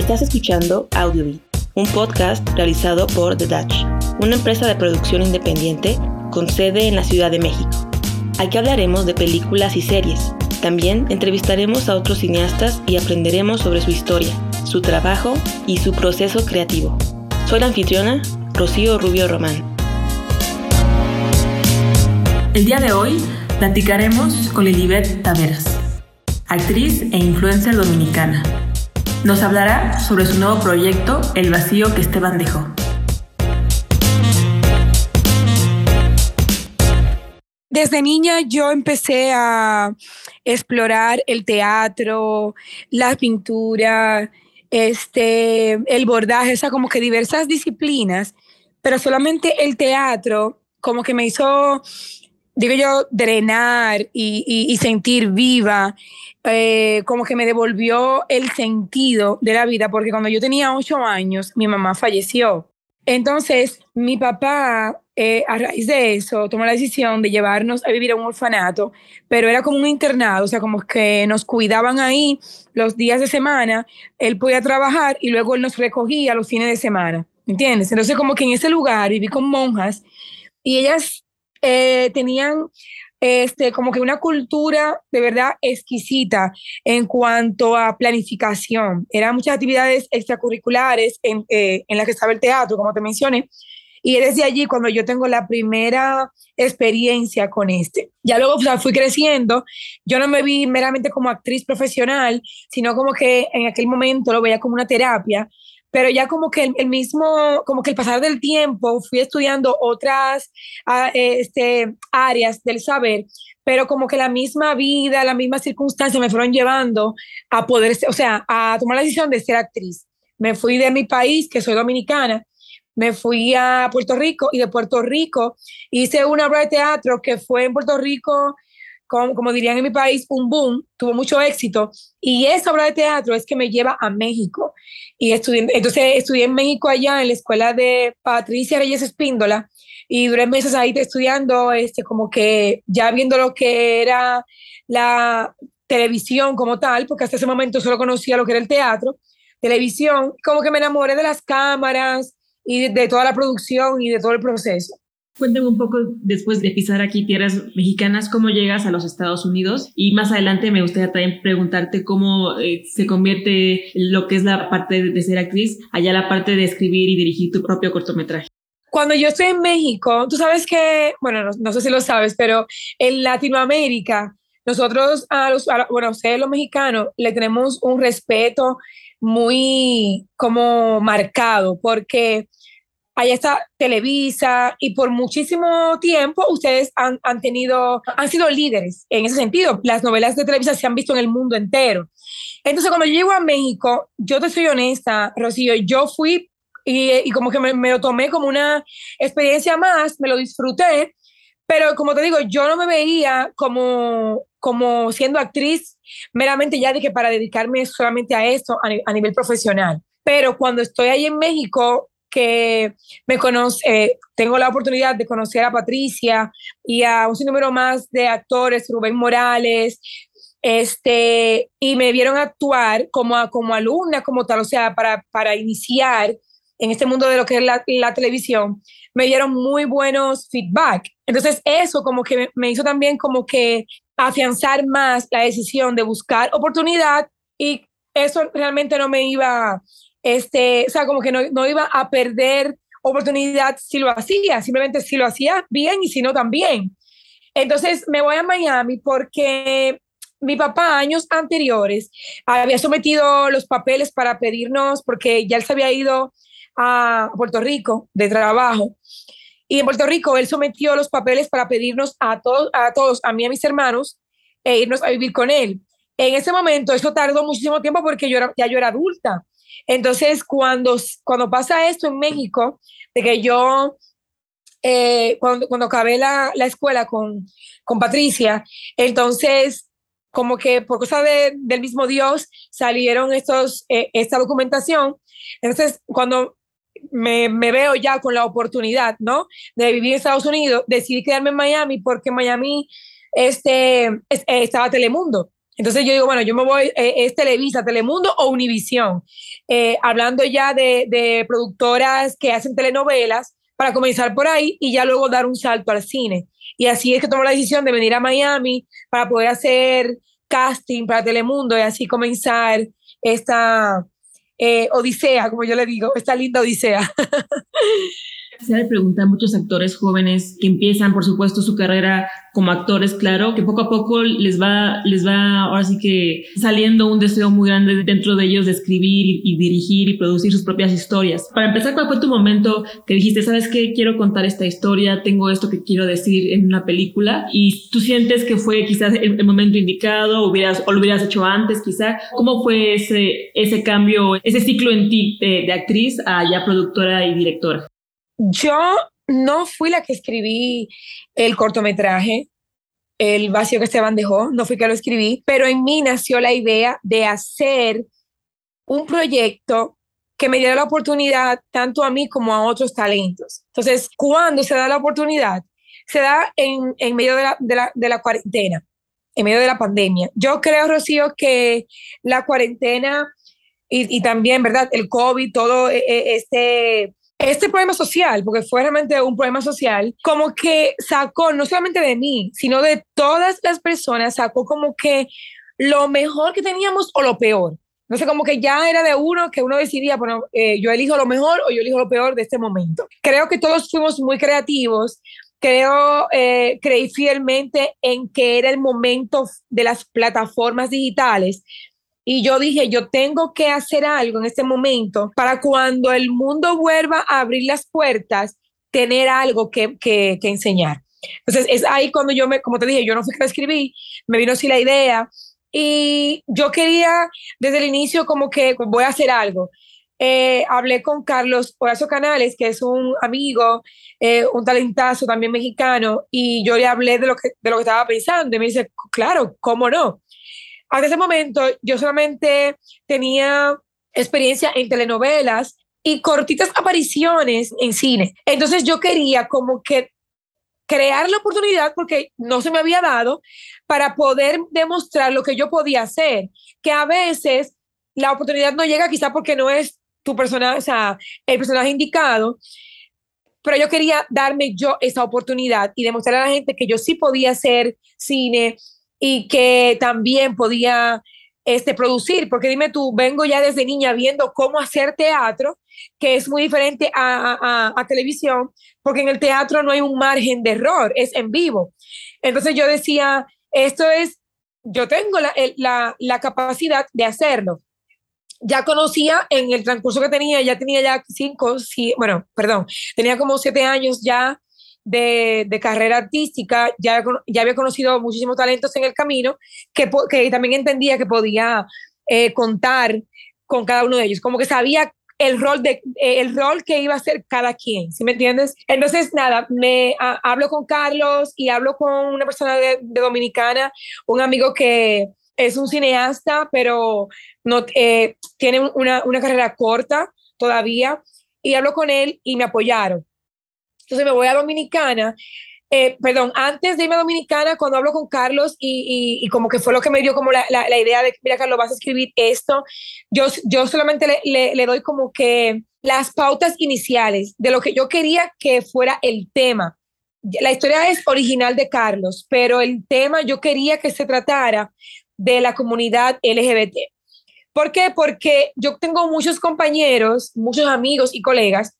Estás escuchando Audiobeat, un podcast realizado por The Dutch, una empresa de producción independiente con sede en la Ciudad de México. Aquí hablaremos de películas y series. También entrevistaremos a otros cineastas y aprenderemos sobre su historia, su trabajo y su proceso creativo. Soy la anfitriona, Rocío Rubio Román. El día de hoy platicaremos con Lilibet Taveras, actriz e influencer dominicana. Nos hablará sobre su nuevo proyecto El vacío que Esteban dejó. Desde niña yo empecé a explorar el teatro, la pintura, este, el bordaje, o sea, como que diversas disciplinas, pero solamente el teatro como que me hizo digo yo, drenar y, sentir viva, eh, como que me devolvió el sentido de la vida, porque cuando yo tenía ocho años, mi mamá falleció. Entonces, mi papá, eh, a raíz de eso, tomó la decisión de llevarnos a vivir a un orfanato, pero era como un internado, o sea, como que nos cuidaban ahí los días de semana, él podía trabajar y luego él nos recogía los fines de semana, ¿entiendes? Entonces, como que en ese lugar viví con monjas y ellas eh, tenían este, como que una cultura de verdad exquisita en cuanto a planificación. Eran muchas actividades extracurriculares en, eh, en las que estaba el teatro, como te mencioné, y desde allí cuando yo tengo la primera experiencia con este. Ya luego fui creciendo, yo no me vi meramente como actriz profesional, sino como que en aquel momento lo veía como una terapia pero ya como que el, mismo, como que el pasar del tiempo fui estudiando otras ah, este, áreas del saber, pero como que la misma vida, la misma circunstancia me fueron llevando a poder, o sea, a tomar la decisión de ser actriz. Me fui de mi país, que soy dominicana, me fui a Puerto Rico y de Puerto Rico hice una obra de teatro que fue en Puerto Rico como, dirían en mi país, un boom, tuvo mucho éxito. Y esa obra de teatro es que me lleva a México. Y estudié, entonces estudié en México allá en la escuela de Patricia Reyes Espíndola y duré meses ahí estudiando, este, como que ya viendo lo que era la televisión como tal, porque hasta ese momento solo conocía lo que era el teatro, televisión, como que me enamoré de las cámaras y de toda la producción y de todo el proceso. Cuéntame un poco después de pisar aquí tierras mexicanas, cómo llegas a los Estados Unidos y más adelante me gustaría también preguntarte cómo eh, se convierte lo que es la parte de, ser actriz, allá la parte de escribir y dirigir tu propio cortometraje. Cuando yo estoy en México, tú sabes que, bueno, no, sé si lo sabes, pero en Latinoamérica, nosotros, a los, bueno, a ustedes los mexicanos, le tenemos un respeto muy como marcado, porque allá está Televisa y por muchísimo tiempo ustedes han, han, tenido, han sido líderes en ese sentido. Las novelas de Televisa se han visto en el mundo entero. Entonces, cuando yo llego a México, yo te soy honesta, Rocío, yo fui y, y como que me, me, lo tomé como una experiencia más, me lo disfruté, pero como te digo, yo no me veía como, como siendo actriz meramente ya que para dedicarme solamente a esto a nivel profesional. Pero cuando estoy ahí en México, que me conoce, eh, tengo la oportunidad de conocer a Patricia y a un sinnúmero más de actores, Rubén Morales, este, y me vieron actuar como, como alumna, como tal, o sea, para, para iniciar en este mundo de lo que es la, la televisión, me dieron muy buenos feedback. Entonces eso como que me hizo también como que afianzar más la decisión de buscar oportunidad y eso realmente no me iba este, o sea, como que no, no iba a perder oportunidad si lo hacía, simplemente si lo hacía bien y si no también. Entonces me voy a Miami porque mi papá años anteriores había sometido los papeles para pedirnos, porque ya él se había ido a Puerto Rico de trabajo. Y en Puerto Rico él sometió los papeles para pedirnos a todos, a todos, a mí y a mis hermanos, e irnos a vivir con él. En ese momento, eso tardó muchísimo tiempo porque yo ya yo era adulta. Entonces, cuando, cuando pasa esto en México, de que yo, eh, cuando, cuando acabé la, la escuela con, con Patricia, entonces como que por cosa de, del mismo Dios salieron estos, eh, esta documentación. Entonces, cuando me, me, veo ya con la oportunidad, ¿no? De vivir en Estados Unidos, decidí quedarme en Miami porque Miami este, estaba Telemundo. Entonces yo digo, bueno, yo me voy, eh, es Televisa, Telemundo o Univisión, eh, hablando ya de, productoras que hacen telenovelas, para comenzar por ahí y ya luego dar un salto al cine. Y así es que tomó la decisión de venir a Miami para poder hacer casting para Telemundo y así comenzar esta eh, odisea, como yo le digo, esta linda odisea. Se le pregunta a muchos actores jóvenes que empiezan, por supuesto, su carrera como actores, claro, que poco a poco les va, les va ahora sí que saliendo un deseo muy grande dentro de ellos de escribir y, dirigir y producir sus propias historias. Para empezar, ¿cuál fue tu momento que dijiste, sabes qué, quiero contar esta historia, tengo esto que quiero decir en una película y tú sientes que fue quizás el, momento indicado, hubieras, o lo hubieras hecho antes quizá? ¿Cómo fue ese, ese cambio, ese ciclo en ti de, de actriz a ya productora y directora? Yo no fui la que escribí el cortometraje, el vacío que Esteban dejó, no fui que lo escribí, pero en mí nació la idea de hacer un proyecto que me diera la oportunidad tanto a mí como a otros talentos. Entonces, cuando se da la oportunidad, se da en, en medio de la, de, la, cuarentena, en medio de la pandemia. Yo creo, Rocío, que la cuarentena y, y también, ¿verdad? El COVID, todo e, e, este este problema social, porque fue realmente un problema social, como que sacó, no solamente de mí, sino de todas las personas, sacó como que lo mejor que teníamos o lo peor. No sé, como que ya era de uno que uno decidía, bueno, eh, yo elijo lo mejor o yo elijo lo peor de este momento. Creo que todos fuimos muy creativos. Creo, eh, creí fielmente en que era el momento de las plataformas digitales y yo dije, yo tengo que hacer algo en este momento para cuando el mundo vuelva a abrir las puertas, tener algo que, que, que enseñar. Entonces es ahí cuando yo me, como te dije, yo no fui que escribí, me vino así la idea y yo quería desde el inicio como que voy a hacer algo. Eh, hablé con Carlos Horacio Canales, que es un amigo, eh, un talentazo también mexicano, y yo le hablé de lo, que, de lo que estaba pensando y me dice, claro, ¿cómo no? Hasta ese momento yo solamente tenía experiencia en telenovelas y cortitas apariciones en cine. Entonces yo quería como que crear la oportunidad porque no se me había dado para poder demostrar lo que yo podía hacer, que a veces la oportunidad no llega quizá porque no es tu personaje, o sea, el personaje indicado, pero yo quería darme yo esa oportunidad y demostrar a la gente que yo sí podía hacer cine, y que también podía este, producir, porque dime tú, vengo ya desde niña viendo cómo hacer teatro, que es muy diferente a, a, televisión, porque en el teatro no hay un margen de error, es en vivo. Entonces yo decía, esto es, yo tengo la, la, la capacidad de hacerlo. Ya conocía en el transcurso que tenía, ya tenía ya cinco, sí, bueno, perdón, tenía como siete años ya de, carrera artística, ya, ya había conocido muchísimos talentos en el camino, que, que también entendía que podía eh, contar con cada uno de ellos, como que sabía el rol, de, eh, el rol que iba a ser cada quien, ¿sí me entiendes? Entonces, nada, me hablo con Carlos y hablo con una persona de, Dominicana, un amigo que es un cineasta, pero no, eh, tiene una, una carrera corta todavía, y hablo con él y me apoyaron. Entonces me voy a Dominicana. Eh, perdón, antes de irme a Dominicana, cuando hablo con Carlos y, y, como que fue lo que me dio como la, la, idea de, mira, Carlos, vas a escribir esto, yo, yo solamente le, le, doy como que las pautas iniciales de lo que yo quería que fuera el tema. La historia es original de Carlos, pero el tema yo quería que se tratara de la comunidad LGBT. ¿Por qué? Porque yo tengo muchos compañeros, muchos amigos y colegas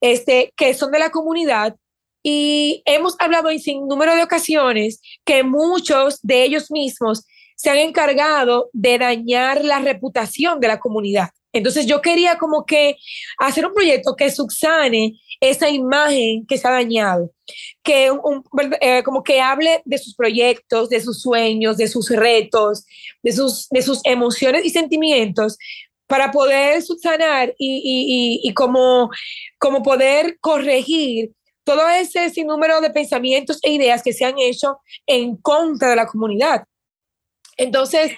este, que son de la comunidad y hemos hablado en sin número de ocasiones que muchos de ellos mismos se han encargado de dañar la reputación de la comunidad. Entonces yo quería como que hacer un proyecto que subsane esa imagen que se ha dañado, que eh, como que hable de sus proyectos, de sus sueños, de sus retos, de sus, de sus emociones y sentimientos, para poder subsanar y, y, y, como, como poder corregir todo ese sinnúmero de pensamientos e ideas que se han hecho en contra de la comunidad. Entonces,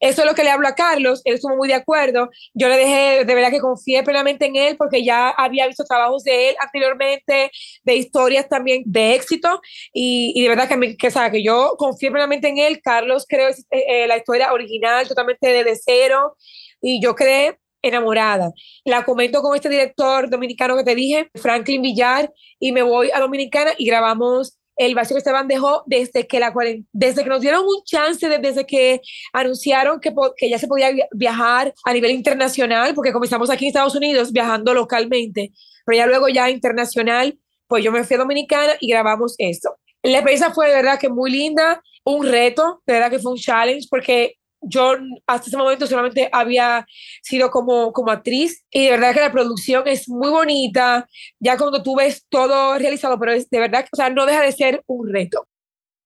eso es lo que le hablo a Carlos, él estuvo muy de acuerdo. Yo le dejé, de verdad que confié plenamente en él porque ya había visto trabajos de él anteriormente, de historias también de éxito y, de verdad que, me, que, que yo confié plenamente en él. Carlos creo eh, eh, la historia original totalmente de cero y yo creé enamorada. La comento con este director dominicano que te dije, Franklin Villar, y me voy a Dominicana y grabamos el vacío que Esteban dejó desde que, la, desde que nos dieron un chance, desde que anunciaron que, que ya se podía viajar a nivel internacional, porque comenzamos aquí en Estados Unidos viajando localmente, pero ya luego ya internacional, pues yo me fui a Dominicana y grabamos esto. La experiencia fue de verdad que muy linda, un reto, de verdad que fue un challenge, porque yo hasta ese momento solamente había sido como, como actriz y de verdad que la producción es muy bonita, ya cuando tú ves todo realizado, pero es de verdad, o sea, no deja de ser un reto.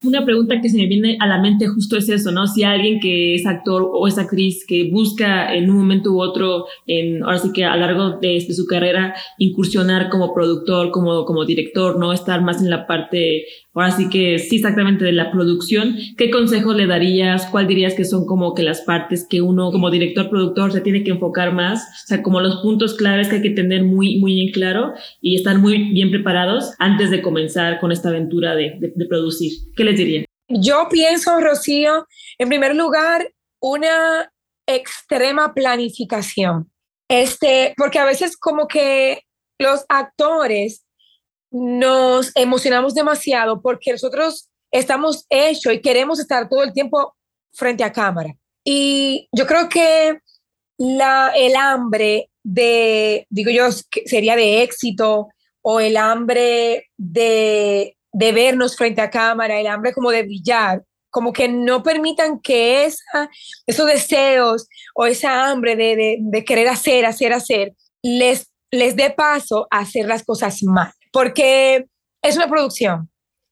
Una pregunta que se me viene a la mente justo es eso, ¿no? Si alguien que es actor o es actriz que busca en un momento u otro, en, ahora sí que a lo largo de, de, su carrera, incursionar como productor, como, como director, ¿no? Estar más en la parte ahora sí que sí exactamente de la producción, ¿qué consejo le darías? ¿Cuál dirías que son como que las partes que uno como director, productor se tiene que enfocar más? O sea, como los puntos claves que hay que tener muy, muy en claro y estar muy bien preparados antes de comenzar con esta aventura de, de, de producir. ¿Qué les diría? Yo pienso, Rocío, en primer lugar, una extrema planificación. Este, porque a veces como que los actores nos emocionamos demasiado porque nosotros estamos hechos y queremos estar todo el tiempo frente a cámara. Y yo creo que la, el hambre de, digo yo, sería de éxito o el hambre de, de vernos frente a cámara, el hambre como de brillar, como que no permitan que esa, esos deseos o esa hambre de, de, de querer hacer, hacer, hacer, les, les dé paso a hacer las cosas mal porque es una producción.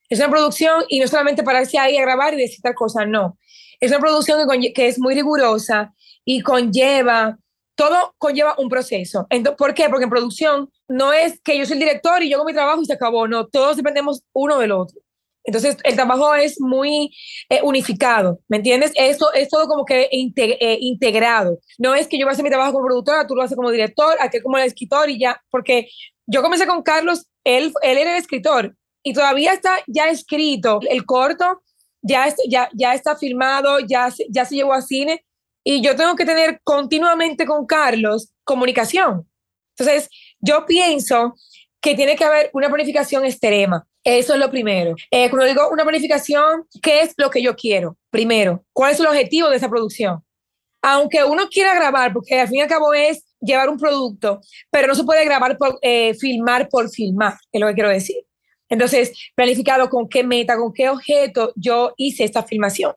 Es una producción y no solamente pararse ahí a grabar y decir tal cosa, no. Es una producción que, es muy rigurosa y conlleva, todo conlleva un proceso. Entonces, ¿Por qué? Porque en producción no es que yo soy el director y yo hago mi trabajo y se acabó, no, todos dependemos uno del otro. Entonces, el trabajo es muy eh, unificado, ¿me entiendes? Eso es todo como que eh, integrado. No es que yo voy a hacer mi trabajo como productora, tú lo haces como director, aquel como el escritor y ya, porque yo comencé con Carlos él, él era el escritor y todavía está ya escrito el corto, ya, ya, ya está filmado, ya, ya se llevó a cine y yo tengo que tener continuamente con Carlos comunicación. Entonces, yo pienso que tiene que haber una planificación extrema. Eso es lo primero. Eh, cuando digo una planificación, ¿qué es lo que yo quiero? Primero, ¿cuál es el objetivo de esa producción? Aunque uno quiera grabar, porque al fin y al cabo es llevar un producto, pero no se puede grabar, por, eh, filmar por filmar, es lo que quiero decir. Entonces, planificado con qué meta, con qué objeto yo hice esta filmación.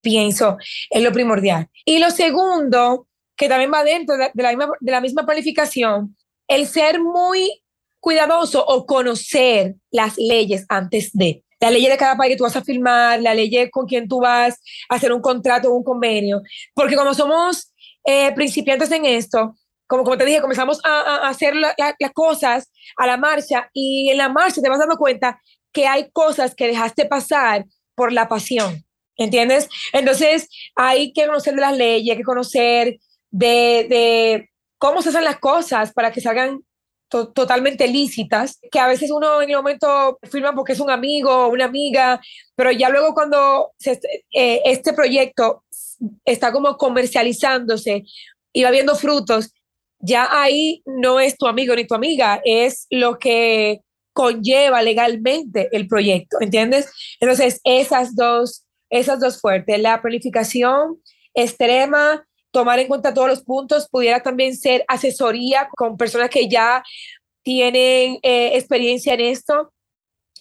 Pienso, es lo primordial. Y lo segundo, que también va dentro de la, misma, de la misma planificación, el ser muy cuidadoso o conocer las leyes antes de. La ley de cada país que tú vas a filmar, la ley con quien tú vas a hacer un contrato o un convenio. Porque como somos eh, principiantes en esto, como, como te dije, comenzamos a, hacer las cosas a la marcha y en la marcha te vas dando cuenta que hay cosas que dejaste pasar por la pasión, ¿entiendes? Entonces hay que conocer de las leyes, hay que conocer de, de cómo se hacen las cosas para que salgan totalmente lícitas, que a veces uno en el momento firma porque es un amigo o una amiga, pero ya luego cuando eh, este proyecto está como comercializándose y va viendo frutos, ya ahí no es tu amigo ni tu amiga, es lo que conlleva legalmente el proyecto, ¿entiendes? Entonces, esas dos, esas dos fuertes, la planificación extrema, tomar en cuenta todos los puntos, pudiera también ser asesoría con personas que ya tienen eh, experiencia en esto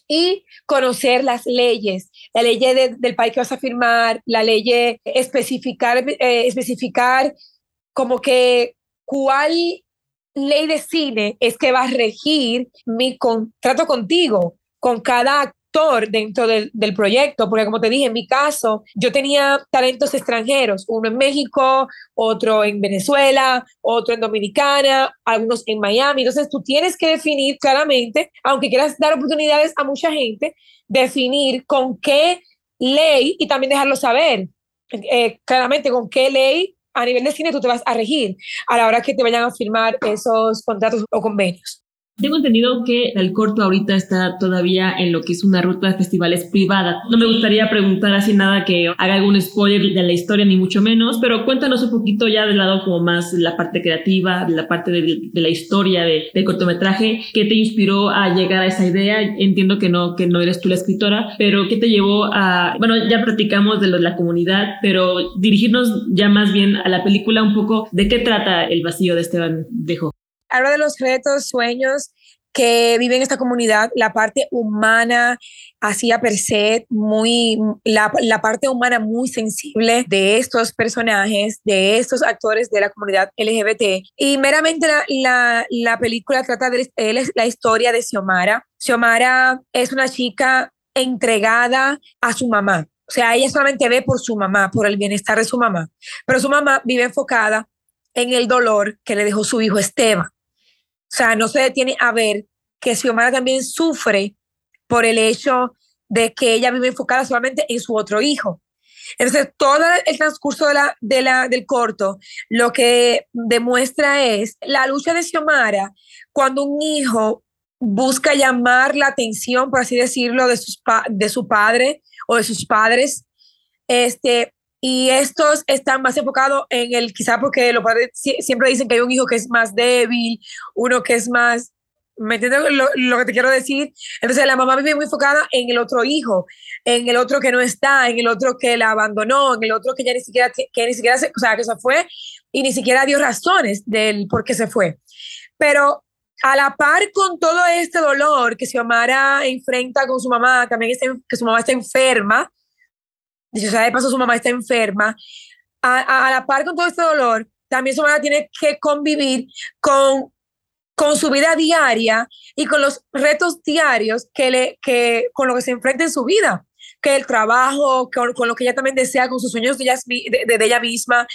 y conocer las leyes, la ley del país que vas a firmar, la ley especificar, eh, especificar como que cuál ley de cine es que va a regir mi contrato contigo, con cada actor dentro del, del, proyecto, porque como te dije, en mi caso, yo tenía talentos extranjeros, uno en México, otro en Venezuela, otro en Dominicana, algunos en Miami, entonces tú tienes que definir claramente, aunque quieras dar oportunidades a mucha gente, definir con qué ley y también dejarlo saber eh, claramente con qué ley a nivel de cine tú te vas a regir a la hora que te vayan a firmar esos contratos o convenios. Tengo entendido que el corto ahorita está todavía en lo que es una ruta de festivales privada. No me gustaría preguntar así nada que haga algún spoiler de la historia, ni mucho menos, pero cuéntanos un poquito ya del lado como más la parte creativa, de la parte de, la historia de, del cortometraje. ¿Qué te inspiró a llegar a esa idea? Entiendo que no, que no eres tú la escritora, pero ¿qué te llevó a, bueno, ya platicamos de lo de la comunidad, pero dirigirnos ya más bien a la película un poco de qué trata el vacío de Esteban Dejo? Habla de los retos, sueños que vive en esta comunidad, la parte humana, así a per se, muy, la, la, parte humana muy sensible de estos personajes, de estos actores de la comunidad LGBT. Y meramente la, la, la película trata de la historia de Xiomara. Xiomara es una chica entregada a su mamá. O sea, ella solamente ve por su mamá, por el bienestar de su mamá. Pero su mamá vive enfocada en el dolor que le dejó su hijo Esteban. O sea, no se detiene a ver que Xiomara también sufre por el hecho de que ella vive enfocada solamente en su otro hijo. Entonces, todo el transcurso de la, de la, del corto lo que demuestra es la lucha de Xiomara cuando un hijo busca llamar la atención, por así decirlo, de, sus de su padre o de sus padres, este, y estos están más enfocados en el, quizá porque los padres siempre dicen que hay un hijo que es más débil, uno que es más, ¿me entiendes lo, que te quiero decir? Entonces la mamá vive muy enfocada en el otro hijo, en el otro que no está, en el otro que la abandonó, en el otro que ya ni siquiera, que ni siquiera, se, o sea, que se fue y ni siquiera dio razones del por qué se fue. Pero a la par con todo este dolor que Xiomara enfrenta con su mamá, también que su mamá está enferma, dicho sea de paso, su mamá está enferma. A, la par con todo este dolor, también su mamá tiene que convivir con, con su vida diaria y con los retos diarios que le, que, con lo que se enfrenta en su vida, que el trabajo, con, con lo que ella también desea, con sus sueños de ella, de, de ella misma.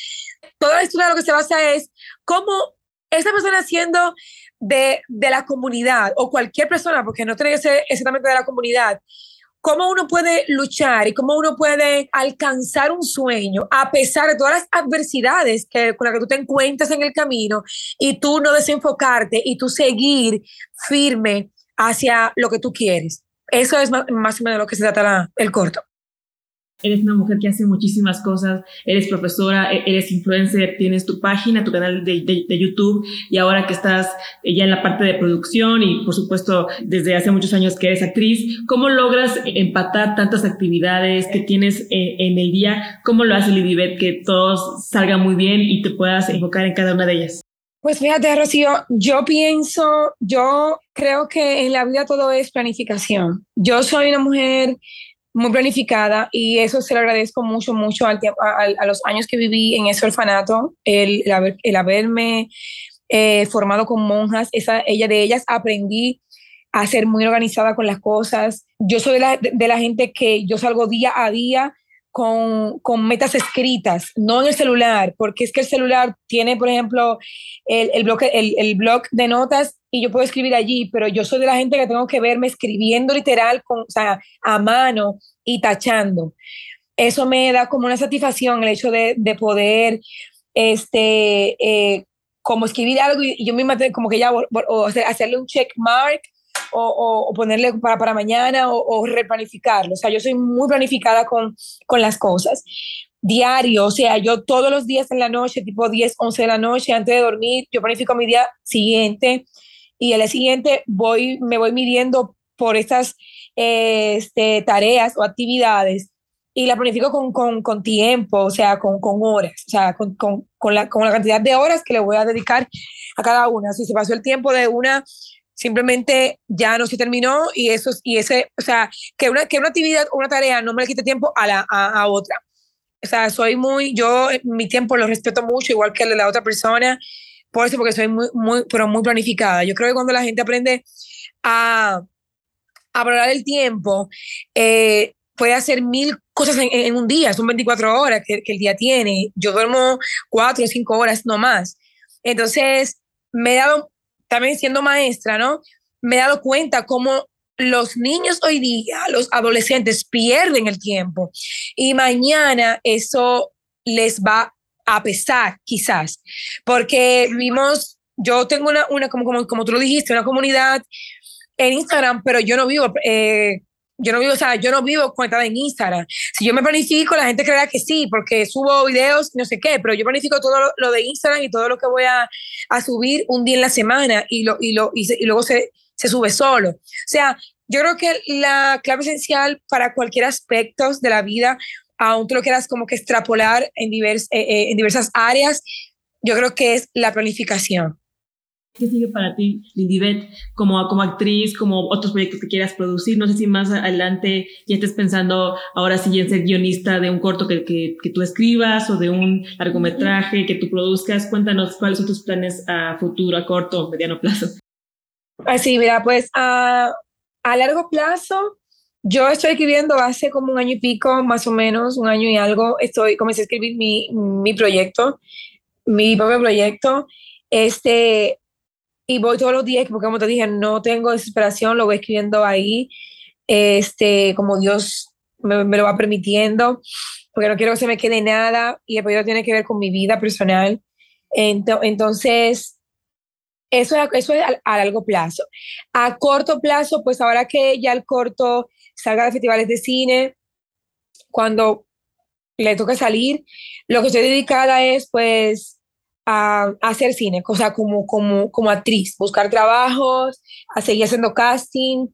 Toda la historia lo que se basa es cómo esta persona siendo de, de la comunidad o cualquier persona, porque no tiene que ser exactamente de la comunidad, cómo uno puede luchar y cómo uno puede alcanzar un sueño a pesar de todas las adversidades que, con las que tú te encuentras en el camino y tú no desenfocarte y tú seguir firme hacia lo que tú quieres. Eso es más, o menos lo que se trata el corto eres una mujer que hace muchísimas cosas, eres profesora, e-, eres influencer, tienes tu página, tu canal de, de, YouTube y ahora que estás ya en la parte de producción y por supuesto desde hace muchos años que eres actriz, ¿cómo logras empatar tantas actividades que tienes eh, en, el día? ¿Cómo lo hace Lidibet que todo salga muy bien y te puedas enfocar en cada una de ellas? Pues fíjate, Rocío, yo pienso, yo creo que en la vida todo es planificación. Yo soy una mujer muy planificada y eso se lo agradezco mucho, mucho al a, los años que viví en ese orfanato, el, el, haberme eh, formado con monjas, esa, ella, de ellas aprendí a ser muy organizada con las cosas. Yo soy de la, de la gente que yo salgo día a día con, con, metas escritas, no en el celular, porque es que el celular tiene, por ejemplo, el, el, blog, el, el blog de notas y yo puedo escribir allí, pero yo soy de la gente que tengo que verme escribiendo literal, con, o sea, a mano y tachando. Eso me da como una satisfacción el hecho de, de poder, este, eh, como escribir algo y, yo misma como que ya, o, hacerle un check mark o, ponerle para, para mañana o, replanificarlo. O sea, yo soy muy planificada con, con las cosas. Diario, o sea, yo todos los días en la noche, tipo 10, 11 de la noche, antes de dormir, yo planifico mi día siguiente y el día siguiente voy, me voy midiendo por estas este, tareas o actividades y la planifico con, con, con tiempo, o sea, con, con horas, o sea, con, la, con la cantidad de horas que le voy a dedicar a cada una. Si se pasó el tiempo de una simplemente ya no se terminó y eso y ese, o sea, que una, que una actividad una tarea no me le quite tiempo a la a, otra. O sea, soy muy, yo mi tiempo lo respeto mucho, igual que la otra persona, por eso porque soy muy, muy, pero muy planificada. Yo creo que cuando la gente aprende a, a valorar el tiempo, eh, puede hacer mil cosas en, un día, son 24 horas que, que el día tiene. Yo duermo cuatro o cinco horas, no más. Entonces, me he dado también siendo maestra, ¿no? Me he dado cuenta cómo los niños hoy día, los adolescentes pierden el tiempo y mañana eso les va a pesar quizás, porque vimos, yo tengo una, una como, como, como tú lo dijiste, una comunidad en Instagram, pero yo no vivo, eh, yo no vivo, o sea, yo no vivo conectada en Instagram. Si yo me planifico, la gente creerá que sí, porque subo videos, no sé qué, pero yo planifico todo lo, de Instagram y todo lo que voy a, a, subir un día en la semana y, lo, y, lo, y, luego se, se sube solo. O sea, yo creo que la clave esencial para cualquier aspecto de la vida, aún tú lo quieras como que extrapolar en, divers, eh, eh, en diversas áreas, yo creo que es la planificación. ¿Qué sigue para ti, Lindibet, como, como actriz, como otros proyectos que quieras producir? No sé si más adelante ya estés pensando ahora sí en ser guionista de un corto que, que, que tú escribas o de un largometraje que tú produzcas. Cuéntanos cuáles son tus planes a futuro, a corto mediano plazo. Así, mira, pues a, a largo plazo, yo estoy escribiendo hace como un año y pico, más o menos, un año y algo, estoy, comencé a escribir mi, mi proyecto, mi propio proyecto, este, y voy todos los días, porque como te dije, no tengo desesperación, lo voy escribiendo ahí, este, como Dios me, me lo va permitiendo, porque no quiero que se me quede nada, y el proyecto tiene que ver con mi vida personal. Entonces, eso, eso es a, largo plazo. A corto plazo, pues ahora que ya el corto salga de festivales de cine, cuando le toque salir, lo que estoy dedicada es pues a, hacer cine, o sea, como, como, como actriz, buscar trabajos, a seguir haciendo casting,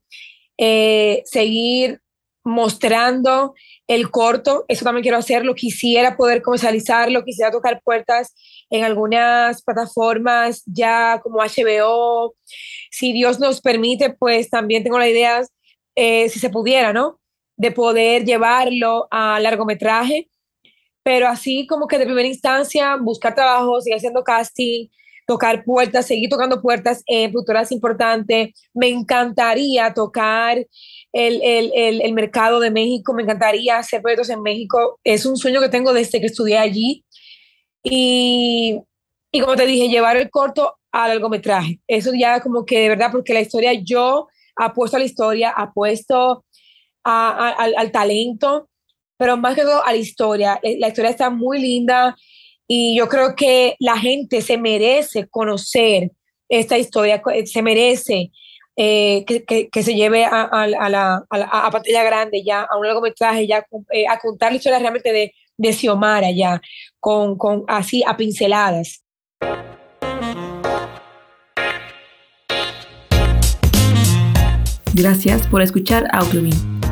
eh, seguir mostrando el corto, eso también quiero hacerlo, quisiera poder comercializarlo, quisiera tocar puertas en algunas plataformas ya como HBO. Si Dios nos permite, pues también tengo la idea, eh, si se pudiera, ¿no? De poder llevarlo a largometraje, pero así como que de primera instancia buscar trabajo, seguir haciendo casting, tocar puertas, seguir tocando puertas en productoras importantes. Me encantaría tocar el, el, el, el, mercado de México, me encantaría hacer proyectos en México. Es un sueño que tengo desde que estudié allí. Y, y como te dije, llevar el corto al largometraje. Eso ya como que de verdad, porque la historia, yo apuesto a la historia, apuesto a, al, al, talento, pero más que todo a la historia. Eh, la historia está muy linda y yo creo que la gente se merece conocer esta historia, se merece eh, que, que, se lleve a, a, la, a, pantalla grande, ya a un largometraje, ya eh, a contar la historia realmente de, de Xiomara ya, con, con así a pinceladas. Gracias por escuchar Audiobin,